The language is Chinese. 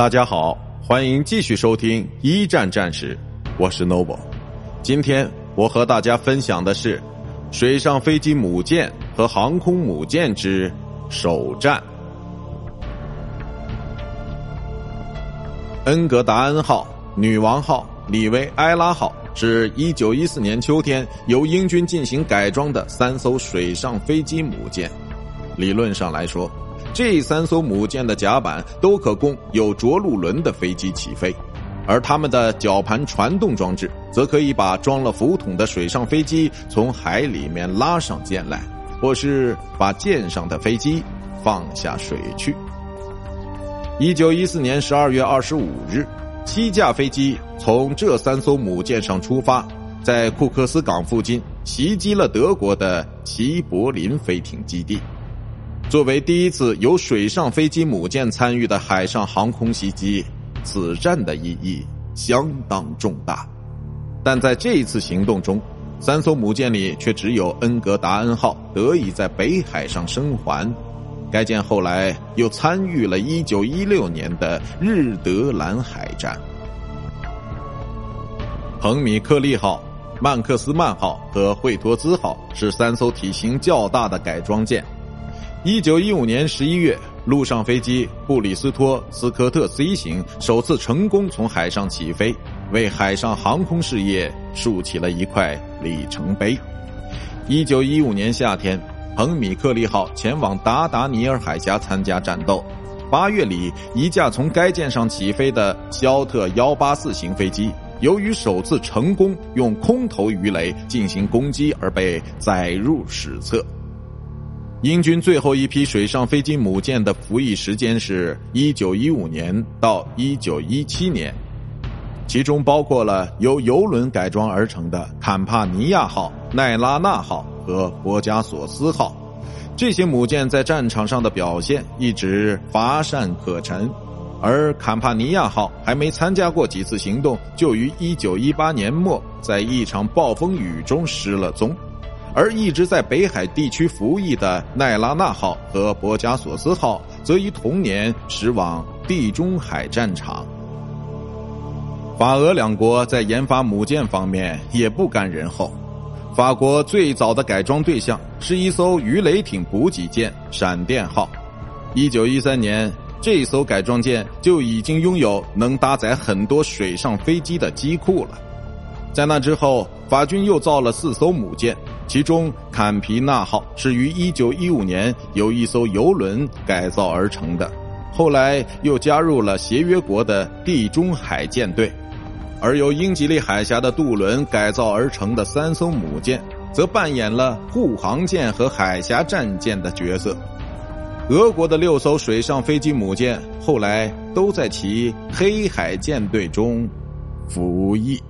大家好，欢迎继续收听一战战史，我是 Noble。今天我和大家分享的是水上飞机母舰和航空母舰之首战。恩格达恩号、女王号、里维埃拉号是一九一四年秋天由英军进行改装的三艘水上飞机母舰。理论上来说。这三艘母舰的甲板都可供有着陆轮的飞机起飞，而它们的绞盘传动装置则可以把装了浮筒的水上飞机从海里面拉上舰来，或是把舰上的飞机放下水去。一九一四年十二月二十五日，七架飞机从这三艘母舰上出发，在库克斯港附近袭击了德国的齐柏林飞艇基地。作为第一次由水上飞机母舰参与的海上航空袭击，此战的意义相当重大。但在这一次行动中，三艘母舰里却只有恩格达恩号得以在北海上生还。该舰后来又参与了1916年的日德兰海战。彭米克利号、曼克斯曼号和惠托兹号是三艘体型较大的改装舰。一九一五年十一月，陆上飞机布里斯托斯科特 C 型首次成功从海上起飞，为海上航空事业竖起了一块里程碑。一九一五年夏天，彭米克利号前往达达尼尔海峡参加战斗。八月里，一架从该舰上起飞的肖特幺八四型飞机，由于首次成功用空投鱼雷进行攻击而被载入史册。英军最后一批水上飞机母舰的服役时间是1915年到1917年，其中包括了由油轮改装而成的坎帕尼亚号、奈拉纳号和博加索斯号。这些母舰在战场上的表现一直乏善可陈，而坎帕尼亚号还没参加过几次行动，就于1918年末在一场暴风雨中失了踪。而一直在北海地区服役的奈拉纳号和博加索斯号，则于同年驶往地中海战场。法俄两国在研发母舰方面也不甘人后，法国最早的改装对象是一艘鱼雷艇补给舰“闪电号”。一九一三年，这艘改装舰就已经拥有能搭载很多水上飞机的机库了。在那之后，法军又造了四艘母舰。其中，坎皮纳号是于1915年由一艘游轮改造而成的，后来又加入了协约国的地中海舰队，而由英吉利海峡的渡轮改造而成的三艘母舰，则扮演了护航舰和海峡战舰的角色。俄国的六艘水上飞机母舰后来都在其黑海舰队中服役。